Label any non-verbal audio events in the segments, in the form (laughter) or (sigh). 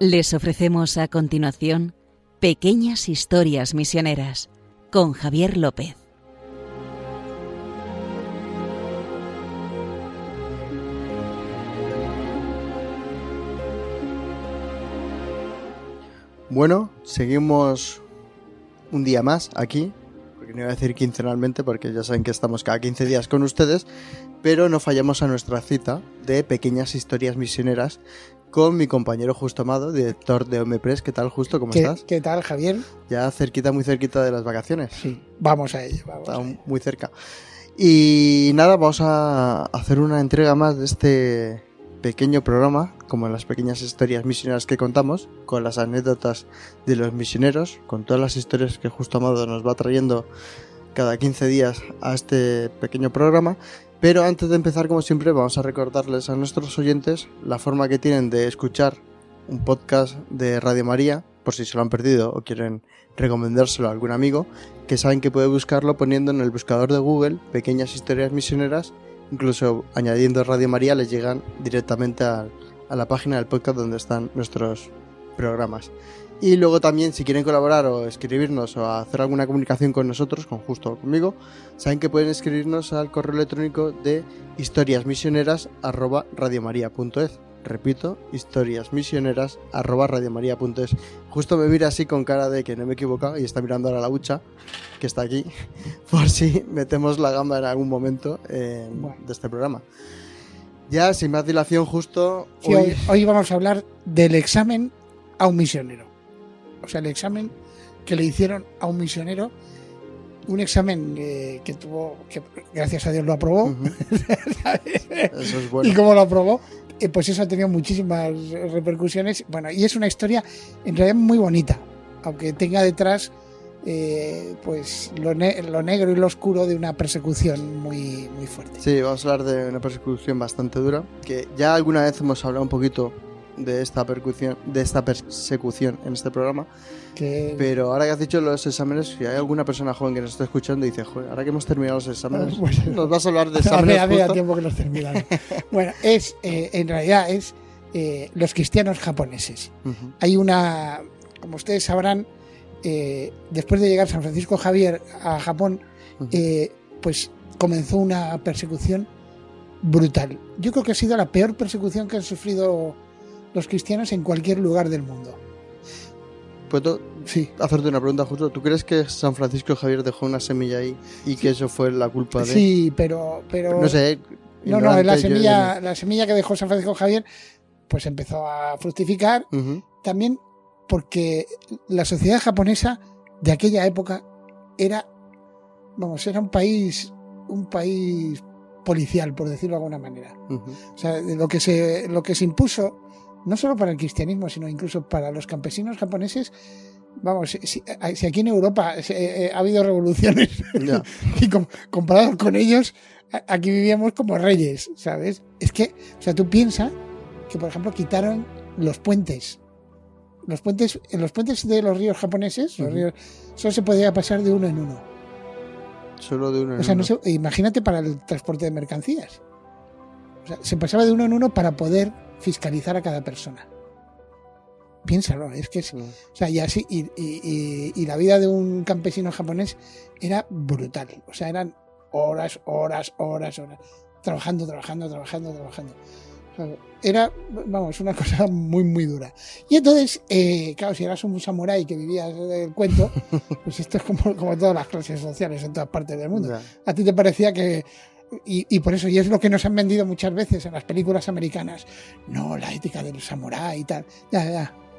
Les ofrecemos a continuación Pequeñas Historias Misioneras con Javier López. Bueno, seguimos un día más aquí, porque no iba a decir quincenalmente, porque ya saben que estamos cada 15 días con ustedes, pero no fallamos a nuestra cita de pequeñas historias misioneras con mi compañero Justo Amado, director de Omepress. ¿Qué tal, Justo? ¿Cómo ¿Qué, estás? ¿Qué tal, Javier? Ya cerquita, muy cerquita de las vacaciones. Sí, vamos a ello. Vamos Está a ello. muy cerca. Y nada, vamos a hacer una entrega más de este pequeño programa, como en las pequeñas historias misioneras que contamos, con las anécdotas de los misioneros, con todas las historias que Justo Amado nos va trayendo cada 15 días a este pequeño programa. Pero antes de empezar, como siempre, vamos a recordarles a nuestros oyentes la forma que tienen de escuchar un podcast de Radio María, por si se lo han perdido o quieren recomendárselo a algún amigo, que saben que puede buscarlo poniendo en el buscador de Google pequeñas historias misioneras, incluso añadiendo Radio María les llegan directamente a, la página del podcast donde están nuestros programas. Y luego también si quieren colaborar o escribirnos o hacer alguna comunicación con nosotros, con Justo conmigo, saben que pueden escribirnos al correo electrónico de historiasmisioneras@radiomaria.es. Repito, historiasmisioneras@radiomaria.es. Justo me mira así con cara de que no me he equivocado y está mirando ahora la hucha que está aquí (laughs) por si metemos la gamba en algún momento eh, Bueno. de este programa. Ya sin más dilación, justo Sí, hoy, hoy vamos a hablar del examen a un misionero. O sea, el examen que le hicieron a un misionero. Un examen eh, que tuvo, que gracias a Dios lo aprobó. (laughs) Eso es bueno. Y como lo aprobó, eh, pues eso ha tenido muchísimas repercusiones. Bueno, y es una historia en realidad muy bonita, aunque tenga detrás eh, pues lo, ne- lo negro y lo oscuro de una persecución muy, muy fuerte. Sí, vamos a hablar de una persecución bastante dura, que ya alguna vez hemos hablado un poquito de esta persecución, de esta persecución en este programa, pero ahora que has dicho los exámenes, si hay alguna persona joven que nos está escuchando y dice, joder, ahora que hemos terminado los exámenes, Ah, bueno. nos vas a hablar de (laughs) exámenes justo? tiempo que los terminan. (laughs) bueno, es eh, en realidad es eh, los cristianos japoneses. Hay una, como ustedes sabrán, eh, después de llegar San Francisco Javier a Japón, pues comenzó una persecución brutal. Yo creo que ha sido la peor persecución que han sufrido los cristianos en cualquier lugar del mundo. ¿Puedo Sí. hacerte una pregunta justo? ¿Tú crees que San Francisco Javier dejó una semilla ahí y que eso fue la culpa de... Sí, pero, pero No sé, no, no, la yo- semilla, la semilla que dejó San Francisco Javier, pues empezó a fructificar también porque la sociedad japonesa de aquella época era, vamos, era un país, un país policial, por decirlo de alguna manera. O sea, lo que se, lo que se impuso, no solo para el cristianismo, sino incluso para los campesinos japoneses, vamos, si, si- si aquí en Europa se- eh, ha habido revoluciones (laughs) y com- comparado con ellos, aquí vivíamos como reyes, ¿sabes? Es que, o sea, tú piensas que, por ejemplo, quitaron los puentes. Los puentes, en los puentes de los ríos japoneses, los ríos, solo se podía pasar de uno en uno. Solo de uno en O sea, no uno. se- imagínate para el transporte de mercancías. O sea, se pasaba de uno en uno para poder fiscalizar a cada persona. Piénsalo, es que es, Mm. o sea, y así, y, y- y- y la vida de un campesino japonés era brutal. O sea, eran horas, horas, horas, horas. Trabajando, trabajando, trabajando, trabajando. O sea, era, vamos, una (laughs) cosa muy, muy dura. Y entonces, eh, claro, si eras un samurái que vivías del cuento, (laughs) pues esto es como, como todas las clases sociales en todas partes del mundo. A ti te parecía que. Y, y por eso, y es lo que nos han vendido muchas veces en las películas americanas. No, la ética del samurái y tal. Ya, ya.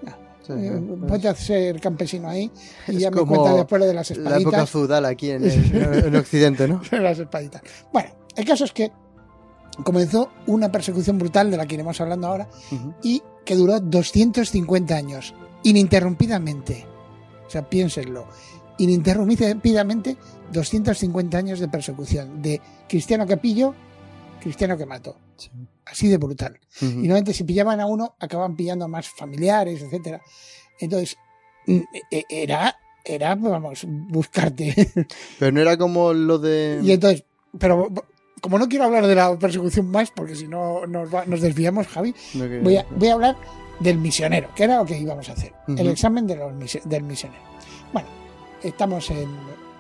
ya. Sí, Eh, sí, es- ponte a ser campesino ahí y ya me cuenta después de las La época espaditas. feudal aquí en, (laughs) en Occidente, ¿no? las espaditas. Bueno, el caso es que comenzó una persecución brutal de la que iremos hablando ahora y que duró 250 años, ininterrumpidamente. O sea, piénsenlo. Ininterrumpidamente 250 años de persecución, de cristiano que pillo, cristiano que mato. Sí. Así de brutal. Ujú. Y normalmente si pillaban a uno, acaban pillando a más familiares, etcétera. Entonces, mm, e- era, era, vamos, buscarte. (laughs) Pero no era como lo de... y entonces, pero como no quiero hablar de la persecución más, porque si no nos, va- nos desviamos, Javi, no voy a, voy a hablar del misionero, que era lo que íbamos a hacer, el examen de los misi- del misionero. Bueno, estamos en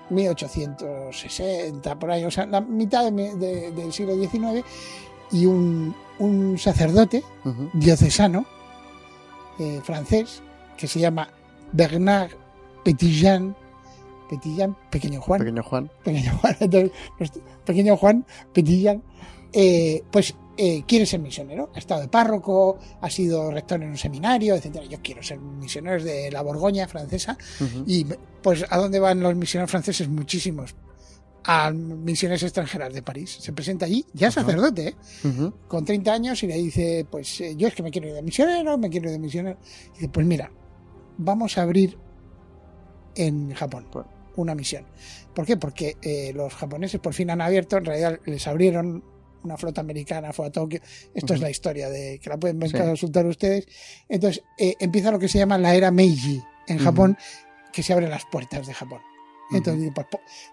1860, por ahí, o sea, la mitad de mi- de- del siglo XIX, y un, un sacerdote diocesano eh, francés que se llama Bernard Petitjean, Petitjean, pequeño Juan, Pequeño Juan. pequeño Juan, (laughs) entonces, nuestro pequeño Juan Petitjean, eh, pues eh, quiere ser misionero, ha estado de párroco, ha sido rector en un seminario, etcétera. Yo quiero ser misionero de la Borgoña francesa y pues a dónde van los misioneros franceses muchísimos a misiones extranjeras de París. Se presenta allí, ya sacerdote, ¿eh? Con 30 años y le dice, pues eh, yo es que me quiero ir de misionero, me quiero ir de misionero. Y dice, pues mira, vamos a abrir en Japón Bueno. una misión. ¿Por qué? Porque eh, los japoneses por fin han abierto, en realidad les abrieron una flota americana, fue a Tokio. Esto es la historia de que la pueden ver, Sí. consultar ustedes. Entonces eh, empieza lo que se llama la era Meiji en. Japón, que se abren las puertas de Japón. Entonces pues,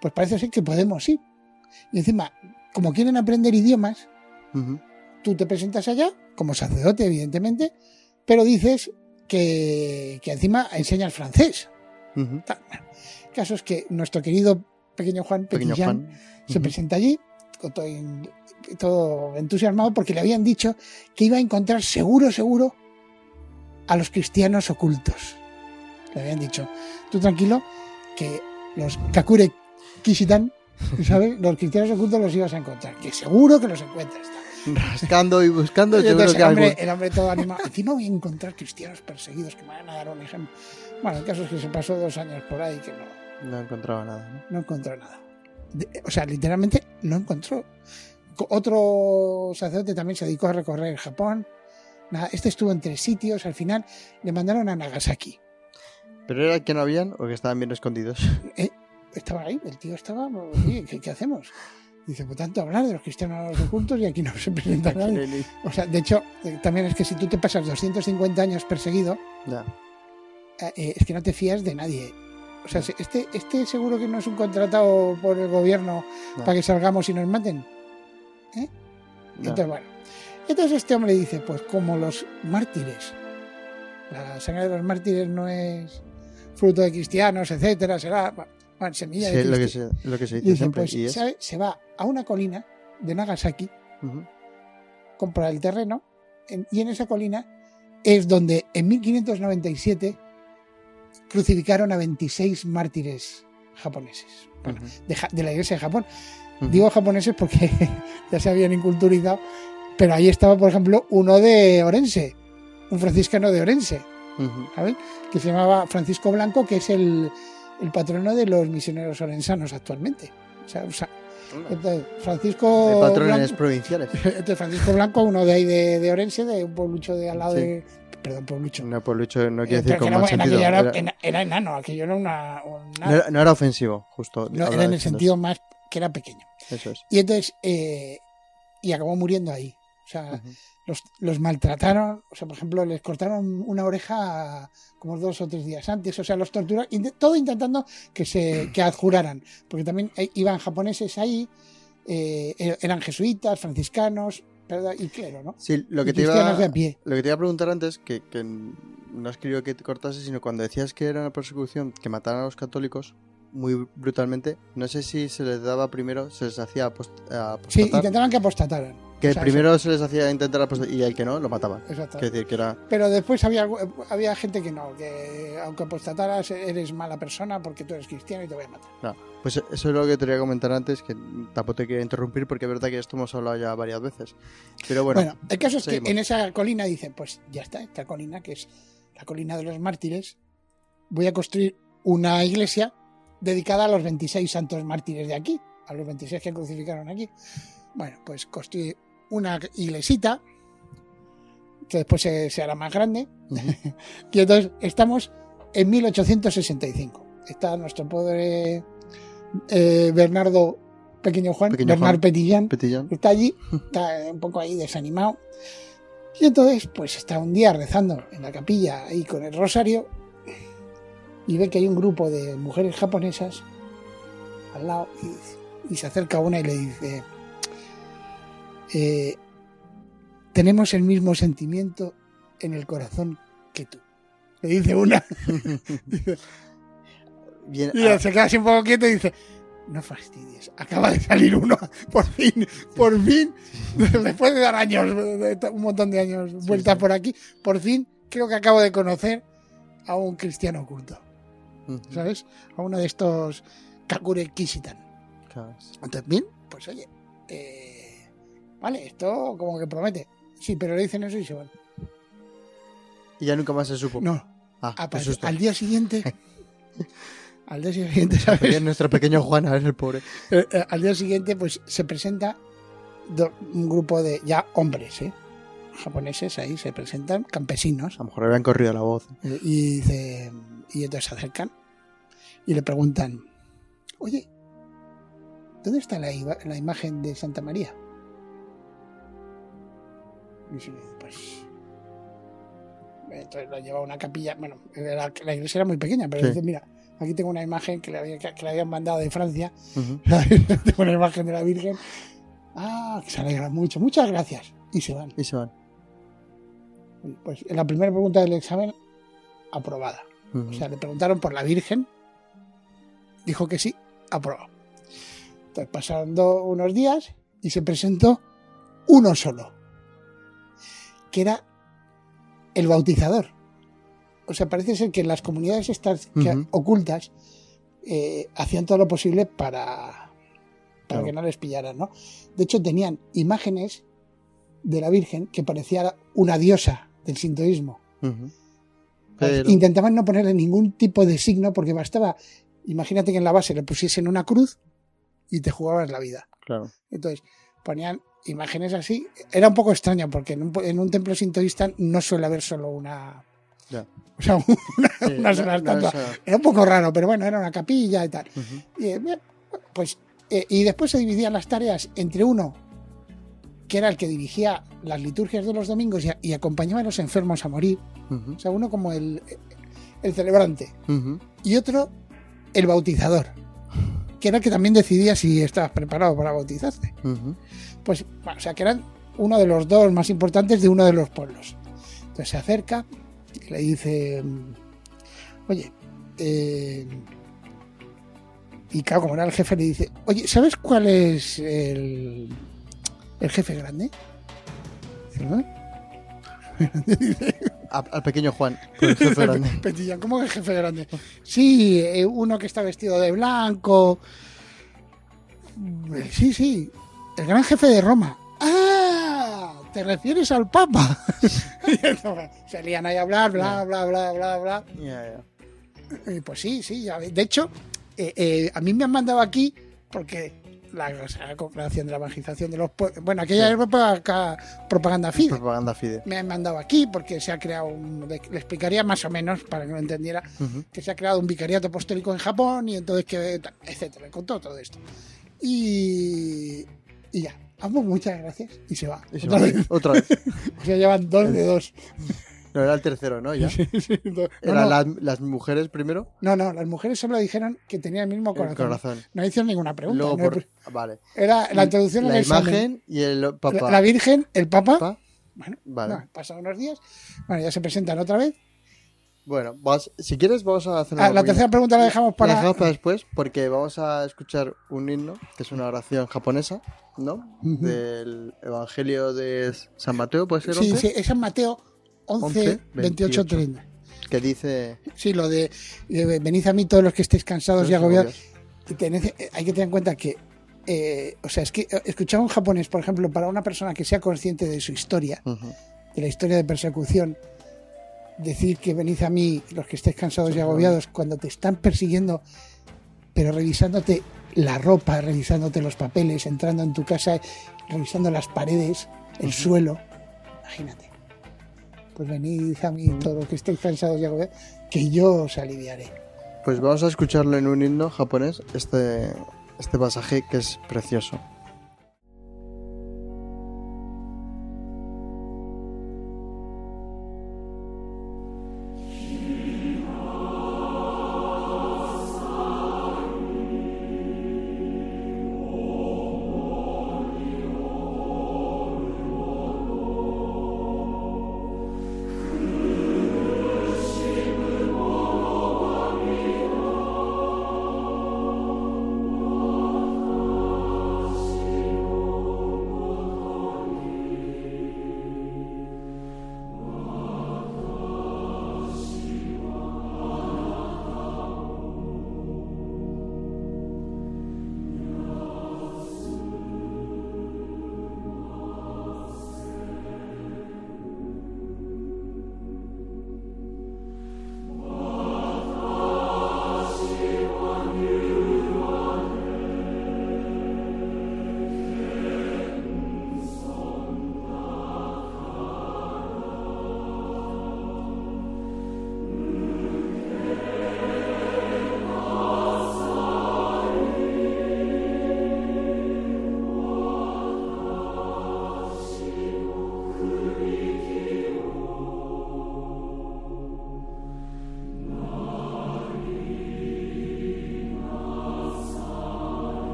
pues parece ser que podemos ir. Y encima, como quieren aprender idiomas, tú te presentas allá, como sacerdote, evidentemente, pero dices que, que encima enseñas francés. Caso es que nuestro querido pequeño Juan Pequeño Juan. se presenta allí, con todo, en- todo entusiasmado, porque le habían dicho que iba a encontrar seguro, seguro a los cristianos ocultos. Le habían dicho, tú tranquilo, que los Kakure Kishitan, (laughs) ¿sabes? Los cristianos ocultos los ibas a encontrar, que seguro que los encuentras. Rascando y buscando, Y seguro entonces que el, hombre, el hombre todo animado. Encima voy a encontrar cristianos perseguidos que me van a dar un ejemplo. Bueno, el caso es que se pasó dos años por ahí que no, No encontraba nada. ¿no? no encontró nada. De- o sea, literalmente no encontró. Otro sacerdote también se dedicó a recorrer Japón. Nada, este estuvo en tres sitios. Al final le mandaron a Nagasaki. ¿Pero era que no habían o que estaban bien escondidos? Estaba ahí, el tío estaba. Oye, ¿qué, qué hacemos? Dice, pues tanto hablar de los cristianos ocultos y aquí no se presenta nadie. O sea, de hecho, eh, también es que si tú te pasas 250 años perseguido, Ya. eh, eh, es que no te fías de nadie. O sea, este, este seguro que no es un contratado por el gobierno No. para que salgamos y nos maten. Ya. Entonces, bueno. Entonces este hombre dice, pues como los mártires, la sangre de los mártires no es fruto de cristianos, etcétera, será bueno, semilla Sí, de lo que, se, lo que se Y dice dice, siempre. pues y es. ¿sabe? se va a una colina de Nagasaki, Ujú. compra el terreno, en- y en esa colina es donde en 1597 crucificaron a 26 mártires japoneses bueno, de, de la iglesia de Japón. Digo japoneses porque (laughs) ya se habían inculturizado, pero ahí estaba, por ejemplo, uno de Orense, un franciscano de Orense. ¿sabes? Que se llamaba Francisco Blanco, que es el, el patrono de los misioneros orensanos actualmente. O sea, o sea, entonces, Francisco De patrones Blanco, provinciales. (laughs) entonces, Francisco Blanco, uno de ahí de, de Orense, de un pueblucho de al lado Sí. de. Perdón, pueblucho. No, por lucho no Eh, quiere pero decir era- en sentido. era, Era, en- era enano, aquello era una. una- no era- no era ofensivo, justo. no, era en el sentido más que era pequeño. Eso es. Y entonces, eh, y acabó muriendo ahí. O sea, los, los maltrataron, o sea, por ejemplo, les cortaron una oreja como dos o tres días antes, o sea, los torturaron, todo intentando que se que adjuraran, porque también eh, iban japoneses ahí, eh, er- eran jesuitas, franciscanos, ¿verdad? y clero, ¿no? Sí, lo que, te iba, de a pie. lo que te iba a preguntar antes, que, que no has querido que te cortase, sino cuando decías que era una persecución que mataran a los católicos muy brutalmente, no sé si se les daba primero, se les hacía apost- Sí, apostatar, intentaban que apostataran. que o sea, primero se les hacía intentar apostatar y el que no, lo mataban. Exacto. Decir, que era... Pero después había, había gente que no, que aunque apostataras eres mala persona porque tú eres cristiano y te voy a matar. No, pues eso es lo que te quería comentar antes, que tampoco te quería interrumpir porque es verdad que esto hemos hablado ya varias veces. Pero bueno, Bueno, el caso es seguimos. que en esa colina dicen, pues ya está, esta colina que es la colina de los mártires, voy a construir una iglesia dedicada a los 26 santos mártires de aquí, a los 26 que crucificaron aquí. Bueno, pues construí una iglesita que después se, se hará más grande. (laughs) Y entonces estamos en 1865. Está nuestro pobre eh, Bernardo Pequeño Juan, Pequeño Bernard Juan. Petillán, Petillán. está allí, está un poco ahí desanimado. Y entonces, pues está un día rezando en la capilla ahí con el rosario y ve que hay un grupo de mujeres japonesas al lado y, se acerca una y le dice, eh, tenemos el mismo sentimiento en el corazón que tú. Le dice una. (laughs) Dice- Bien, y ah, se queda así un poco quieto y dice, no fastidies, acaba de salir uno, (laughs) por fin, por fin, (laughs) después de dar años, un montón de años vueltas sí. por aquí, por fin creo que acabo de conocer a un cristiano oculto, ¿sabes? A uno de estos Kakure Kishitan. claro. Entonces, bien, pues oye, eh, vale, esto como que promete. Sí, pero le dicen eso y se van. Y ya nunca más se supo. No, Ah, aparece. susto. (laughs) al día siguiente, al día siguiente, ¿sabes? nuestro pequeño Juan, a ver el pobre. Eh, eh, al día siguiente, pues se presenta do- un grupo de ya hombres, ¿eh? japoneses ahí se presentan, campesinos, A lo mejor habían corrido la voz. eh, y dice, y entonces se acercan y le preguntan, oye, ¿dónde está la, la imagen de Santa María? Y dice, pues entonces lo lleva a una capilla, bueno, la, la iglesia era muy pequeña, pero Sí. dice, mira, aquí tengo una imagen que le, había- que le habían mandado de Francia Ujú. (laughs) (laughs) tengo una imagen de la Virgen. Ah, que se alegra mucho. Muchas gracias. Y se van. Y se van. Pues en la primera pregunta del examen, aprobada. O sea, le preguntaron por la Virgen. Dijo que sí, aprobado. Entonces pasaron unos días y se presentó uno solo. Que era el bautizador. O sea, parece ser que en las comunidades estas ocultas eh, hacían todo lo posible para, para Claro. que no les pillaran, ¿no? De hecho, tenían imágenes de la Virgen que parecía una diosa del sintoísmo. Pero- Intentaban no ponerle ningún tipo de signo porque bastaba, imagínate que en la base le pusiesen una cruz y te jugabas la vida. Claro. Entonces ponían imágenes así. Era un poco extraño porque en un, en un templo sintoísta no suele haber solo una... Ya. O sea, (laughs) una, Sí, una no- sola estatua. es, Era un poco raro, pero bueno, era una capilla y tal. Y, eh, pues, eh, y después se dividían las tareas entre uno, que era el que dirigía las liturgias de los domingos y, a- y acompañaba a los enfermos a morir. O sea, uno como el, el celebrante. Y otro, el bautizador, que era el que también decidía si estabas preparado para bautizarte. Pues, bueno, o sea, que eran uno de los dos más importantes de uno de los pueblos. Entonces se acerca y le dice, oye, eh, y claro, como era el jefe, le dice, oye, ¿sabes cuál es el, el jefe grande? (laughs) Al pequeño Juan, (laughs) el jefe grande. Petillán, ¿cómo que el jefe grande? Sí, eh, uno que está vestido de blanco. Eh, Sí, sí, el gran jefe de Roma. ¡Ah! ¿Te refieres al Papa? (laughs) Y entonces, Se lían ahí a hablar, bla, bla, bla, bla, bla. Ya, ya. Y pues sí, sí, ya de hecho, eh, eh, a mí me han mandado aquí porque la, o sea, la cooperación de la evangelización de los pueblos. Bueno, aquella Sí. época propaganda fide. Propaganda fide. Me han mandado aquí porque se ha creado un. Le, explicaría más o menos para que lo entendiera Ujú. que se ha creado un vicariato apostólico en Japón y entonces que. etcétera. Contó todo esto. Y. Y ya. Amo, muchas gracias. Y se va. Y se Otra va. vez. Otra vez. (laughs) O sea, llevan dos de dos. (laughs) No, era el tercero, ¿no? Ya. (laughs) No, Eran no, las, las mujeres primero. no, no, las mujeres solo dijeron que tenían el mismo El corazón. No hicieron ninguna pregunta. Luego no por... hay- Vale. Era la introducción La al examen. imagen y el papá. La, la Virgen, el Papa. Papá. Bueno, Vale. pasan unos días. Bueno, ya se presentan otra vez. Bueno, si quieres vamos a hacer Ah, una la tercera pregunta la dejamos La para. dejamos para después porque vamos a escuchar un himno, que es una oración japonesa, ¿no? Del Evangelio de San Mateo, ¿puede ser? Sí, 11? sí, es en Mateo 11, 11, 28, 30. Que dice... Sí, lo de eh, venid a mí todos los que estéis cansados y "Los agobiados. Y tened- eh, hay que tener en cuenta que, eh, o sea, es que escuchar un japonés, por ejemplo, para una persona que sea consciente de su historia, de la historia de persecución, decir que venid a mí los que estéis cansados y agobiados cuando te están persiguiendo, pero revisándote la ropa, revisándote los papeles, entrando en tu casa, revisando las paredes, el suelo, imagínate. Pues venid a mí todos los que estéis cansados que yo os aliviaré. Pues vamos a escucharlo en un himno japonés, este, este pasaje que es precioso.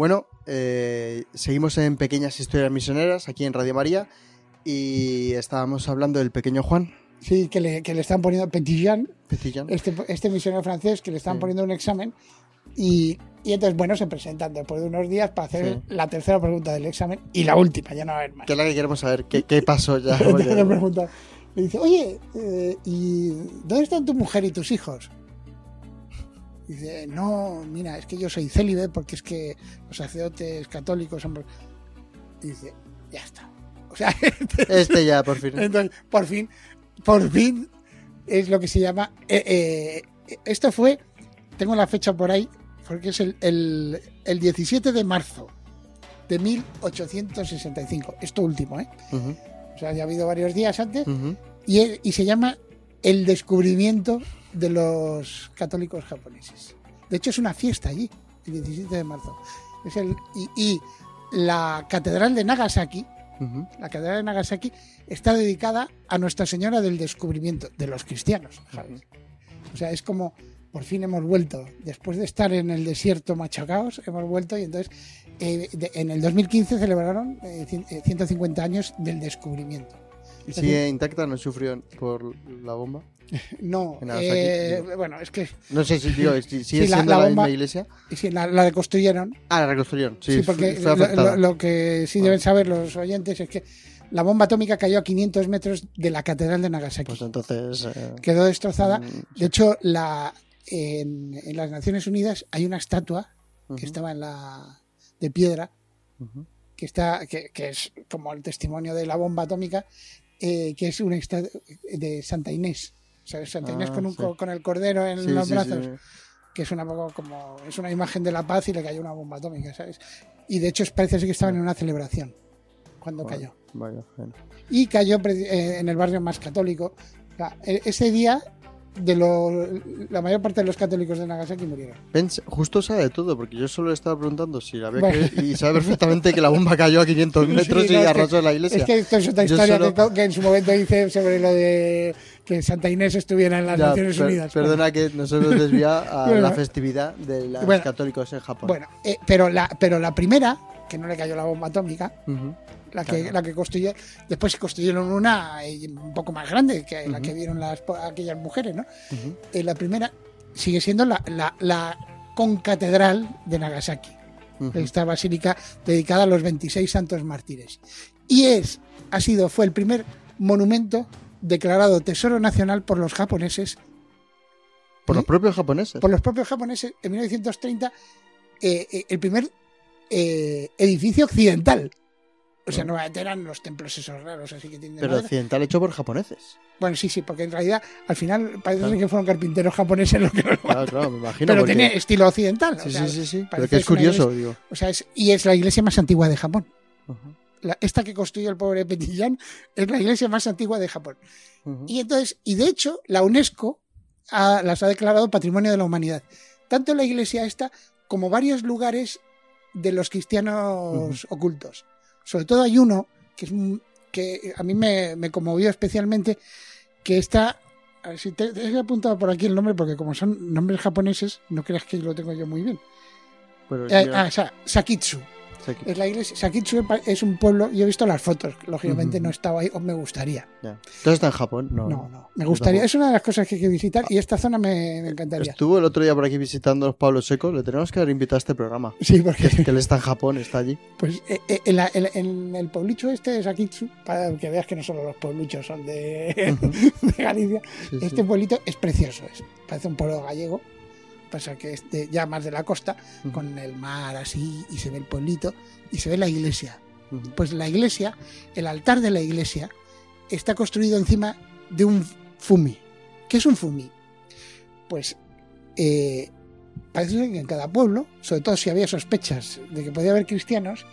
Bueno, eh, seguimos en Pequeñas Historias Misioneras, aquí en Radio María, y estábamos hablando del pequeño Juan. Sí, que le, que le están poniendo Petit Jean, Petit Jean. este, este misionero francés, que le están Sí. poniendo un examen. Y, y entonces, bueno, se presentan después de unos días para hacer Sí. la tercera pregunta del examen y la última, ya no va a haber más. Que es la que queremos saber, ¿qué, qué pasó ya? (laughs) Le pregunta, le dice, oye, eh, ¿y dónde están tu mujer y tus hijos? Dice, no, mira, es que yo soy célibe porque es que los sacerdotes católicos son... Y dice, ya está. O sea, (laughs) Este ya, por fin. entonces, por fin, por fin es lo que se llama... eh, eh, esto fue, tengo la fecha por ahí, porque es el, el, el 17 de marzo de 1865. Esto último, ¿eh? O sea, ya ha habido varios días antes. Y, y se llama El descubrimiento de los católicos japoneses. De hecho, es una fiesta allí, el 17 de marzo. Es el, y, y la catedral de Nagasaki, la catedral de Nagasaki, está dedicada a Nuestra Señora del Descubrimiento, de los cristianos, ¿sabes? O sea, es como, por fin hemos vuelto, después de estar en el desierto machacaos, hemos vuelto y entonces eh, de- en el 2015 celebraron eh, cien- eh, 150 años del descubrimiento. ¿Y sigue intacta? ¿No sufrió por la bomba? No, (laughs) eh, digo. bueno, es que No sé si (laughs) sigue Sí, la- siendo la la, bomba- misma iglesia. sí, la, la reconstruyeron. Ah, la reconstruyeron. Sí, Sí, porque fue lo, que sí Ah. deben saber los oyentes es que la bomba atómica cayó a 500 metros de la catedral de Nagasaki. Pues entonces. eh, Quedó destrozada. mm, De hecho, la, en, en las Naciones Unidas hay una estatua que estaba en la de piedra que está que, que es como el testimonio de la bomba atómica eh, que es una estatua de Santa Inés o sea, Santa Inés Ah, con, un, sí. co- con el cordero en Sí, los sí, brazos que es una poco como es una imagen de la paz y le cayó una bomba atómica sabes y de hecho parece que estaban en una celebración cuando Vale, cayó bueno. y cayó eh, en el barrio más católico O sea, e- ese día de lo, la mayor parte de los católicos de Nagasaki murieron Pens- justo sabe de todo, porque yo solo le estaba preguntando si la había Bueno. y sabe perfectamente que la bomba cayó a 500 (laughs) Sí, metros no, y arrasó la iglesia. Es que esto es otra historia solo- que, que en su momento hice sobre lo de que Santa Inés estuviera en las Ya, Naciones per- Unidas. Perdona que nos hemos desviado a Bueno. la festividad de los Bueno. católicos en Japón. Bueno, eh, pero, la, pero la primera, que no le cayó la bomba atómica. La que, Claro. la que construyó, después construyeron una eh, un poco más grande que la que vieron las, aquellas mujeres, ¿no? Eh, la primera sigue siendo la, la, la concatedral de Nagasaki. Esta basílica dedicada a los 26 santos mártires. Y es, ha sido, fue el primer monumento declarado Tesoro Nacional por los japoneses, Por los propios japoneses. por los propios japoneses en 1930, eh, eh, el primer eh, edificio occidental. O sea, Ah. normalmente eran los templos esos raros, así que tienen Pero madera. occidental hecho por japoneses. Bueno, sí, sí, porque en realidad al final parece Claro. que fueron carpinteros japoneses los que lo Claro, claro, me (laughs) imagino. Pero porque- tiene estilo occidental. o Sí, sea, sí, sí, sí. Pero que es curioso, digo. O sea, es, y es la iglesia más antigua de Japón. La- esta que construyó el pobre Petillán es la iglesia más antigua de Japón. Y entonces, y de hecho, la UNESCO ha- las ha declarado Patrimonio de la Humanidad. Tanto la iglesia esta como varios lugares de los cristianos ocultos. Sobre todo hay uno que es que a mí me, me conmovió especialmente, que está, a ver si te, te he apuntado por aquí el nombre, porque como son nombres japoneses, no creas que lo tengo yo muy bien. Pero Eh, ah, o sea, Sakitsu. Es la iglesia. Sakitsu es un pueblo. Yo he visto las fotos. Lógicamente no estaba ahí. O me gustaría. ya. ¿Entonces está en Japón? No. No, no. Me gustaría. Es una de las cosas que hay que visitar. Y esta zona me, me encantaría. Estuvo el otro día por aquí visitando los Pablo Seco. Le tenemos que haber invitado a este programa. Sí, porque Que, que él está en Japón, está allí. pues eh, eh, en, la- en- en el pueblucho este de Sakitsu, para que veas que no solo los puebluchos son de, (laughs) de Galicia, Sí, sí. este pueblito es precioso. Es, parece un pueblo gallego. Pasa que es de- ya más de la costa, con el mar así, y se ve el pueblito, y se ve la iglesia. Pues la iglesia, el altar de la iglesia, está construido encima de un fumi. ¿Qué es un fumi? Pues eh, parece ser que en cada pueblo, sobre todo si había sospechas de que podía haber cristianos,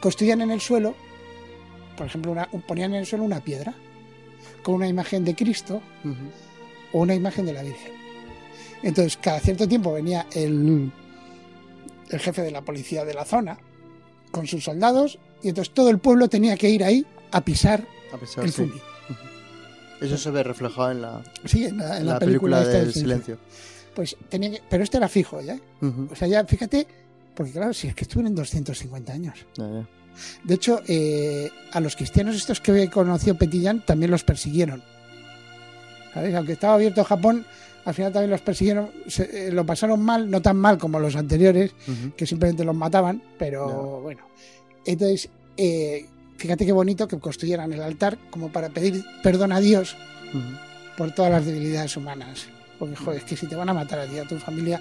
construían en el suelo, por ejemplo, una- ponían en el suelo una piedra con una imagen de Cristo o una imagen de la Virgen. Entonces, cada cierto tiempo venía el, el jefe de la policía de la zona con sus soldados y entonces todo el pueblo tenía que ir ahí a pisar A el sí. fumi. (laughs) Eso se ve reflejado en la, Sí, en la, en en la la película, película esta del silencio. Pues tenía que- pero este era fijo ya. O sea, ya fíjate Porque claro, si es que estuvieron 250 años. De hecho, eh, a los cristianos estos que conoció Petillán también los persiguieron. ¿Sabes? Aunque estaba abierto Japón, al final también los persiguieron, se- eh, lo pasaron mal, no tan mal como los anteriores, que simplemente los mataban, pero bueno. Entonces, eh, fíjate qué bonito que construyeran el altar como para pedir perdón a Dios por todas las debilidades humanas. Porque, joder, es que si te van a matar a ti, a tu familia,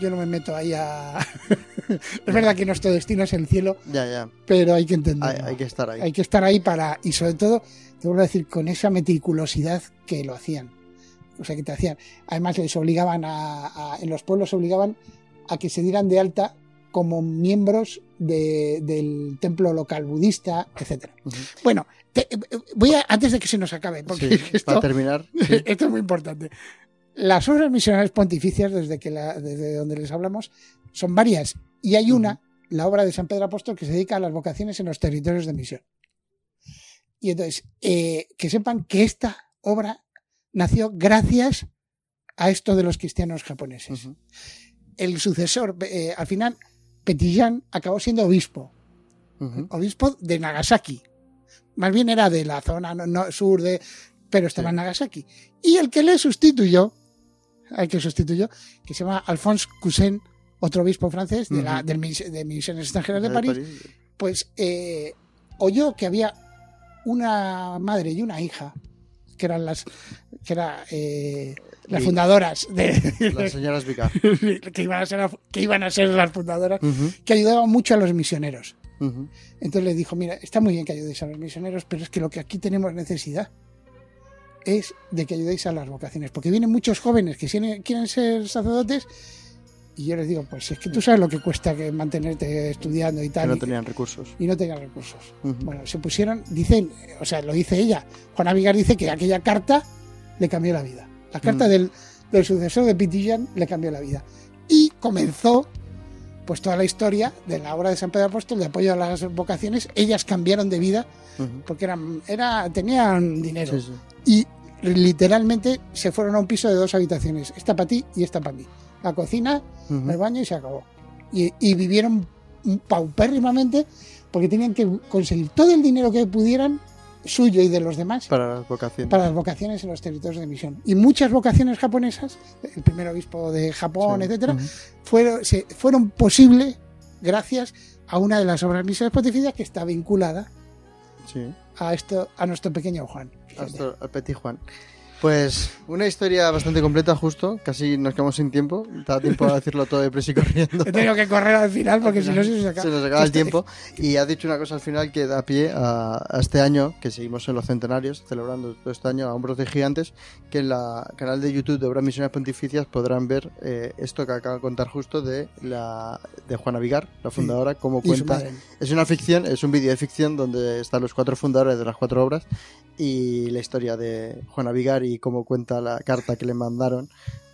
yo no me meto ahí a... (laughs) es verdad que nuestro destino es el cielo, Ya, ya. pero hay que Hay, entenderlo. hay que estar ahí. Hay que estar ahí para... Y sobre todo, te vuelvo a decir, con esa meticulosidad que lo hacían. O sea, que te hacían... Además, les obligaban a... a- en los pueblos obligaban a que se dieran de alta como miembros de- del templo local budista, etcétera. Ujú. Bueno, te- eh, voy a... Antes de que se nos acabe, porque Sí, (laughs) esto... Para terminar, sí. (laughs) Esto es muy importante. Las obras misionales pontificias, desde, que la- desde donde les hablamos, son varias. Y hay una, la obra de San Pedro Apóstol, que se dedica a las vocaciones en los territorios de misión. Y entonces, eh, que sepan que esta obra nació gracias a esto de los cristianos japoneses. El sucesor, eh, al final, Petillán acabó siendo obispo obispo de Nagasaki. Más bien era de la zona no- no- sur de. Pero estaba Sí. en Nagasaki. Y el que le sustituyó, el que sustituyó, que se llama Alphonse Cousin, otro obispo francés de, la, del de Misiones Extranjeras de De París, París. pues eh, oyó que había una madre y una hija, que eran las, que era, eh, las fundadoras de, Las señoras Vicar. (laughs) que, iban a ser, que iban a ser las fundadoras, que ayudaban mucho a los misioneros. Entonces le dijo, mira, está muy bien que ayudéis a los misioneros, pero es que lo que aquí tenemos necesidad es de que ayudéis a las vocaciones, porque vienen muchos jóvenes que quieren ser sacerdotes y yo les digo, pues es que tú sabes lo que cuesta que mantenerte estudiando y tal. no y- tenían recursos. y no tenían recursos. Bueno, se pusieron, dicen, o sea, lo dice ella. Juana Vigar dice que aquella carta le cambió la vida. La carta Mm. del, del sucesor de Pitillán le cambió la vida. Y comenzó pues toda la historia de la obra de San Pedro Apóstol de apoyo a las vocaciones. Ellas cambiaron de vida porque eran, era, tenían dinero. Sí, sí. Y literalmente se fueron a un piso de dos habitaciones. Esta para ti y esta para mí. La cocina, Ujú. el baño y se acabó. Y, y vivieron paupérrimamente porque tenían que conseguir todo el dinero que pudieran, suyo y de los demás, Para las vocaciones. para las vocaciones en los territorios de misión. Y muchas vocaciones japonesas, el primer obispo de Japón, Sí. etcétera, fueron, se- fueron posibles gracias a una de las obras misiones pontificias que está vinculada Sí. a esto, a nuestro pequeño Juan. El Petit Juan. Pues una historia bastante completa, justo. Casi nos quedamos sin tiempo. Da tiempo a decirlo todo deprisa y corriendo. (laughs) He tenido que correr al final porque si no se nos acaba. Se nos acaba el Este- tiempo. Y ha dicho una cosa al final que da pie a, a este año, que seguimos en los centenarios, celebrando todo este año a Hombros de Gigantes, que en la canal de YouTube de Obras Misiones Pontificias podrán ver eh, esto que acaba de contar justo de la de Juana Vigar, la fundadora, cómo y su cuenta es una ficción, es un vídeo de ficción donde están los cuatro fundadores de las cuatro obras y la historia de Juana Vigar y cómo cuenta la carta que le mandaron,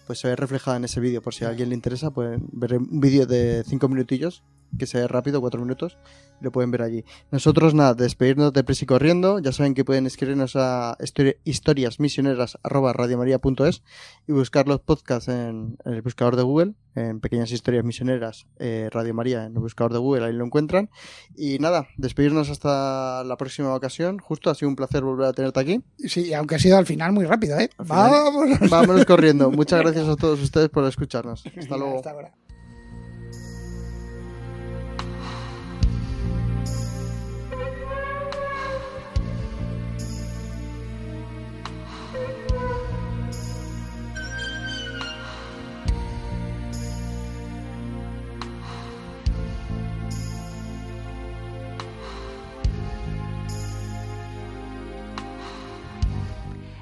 pues se ve reflejada en ese vídeo. Por si a alguien le interesa, pueden ver un vídeo de cinco minutillos, que se ve rápido, cuatro minutos, lo pueden ver allí. Nosotros, nada, despedirnos de prisa y corriendo. Ya saben que pueden escribirnos a histori- historiasmisioneras.radiomaria.es y buscar los podcasts en, en el buscador de Google, en Pequeñas Historias Misioneras, eh, Radio María, en el buscador de Google, ahí lo encuentran. Y nada, despedirnos hasta la próxima ocasión. Justo, ha sido un placer volver a tenerte aquí. Sí, aunque ha sido al final muy rápido, ¿eh? Final-. Vámonos corriendo. Muchas (laughs) gracias a todos ustedes por escucharnos. Hasta luego. Hasta ahora.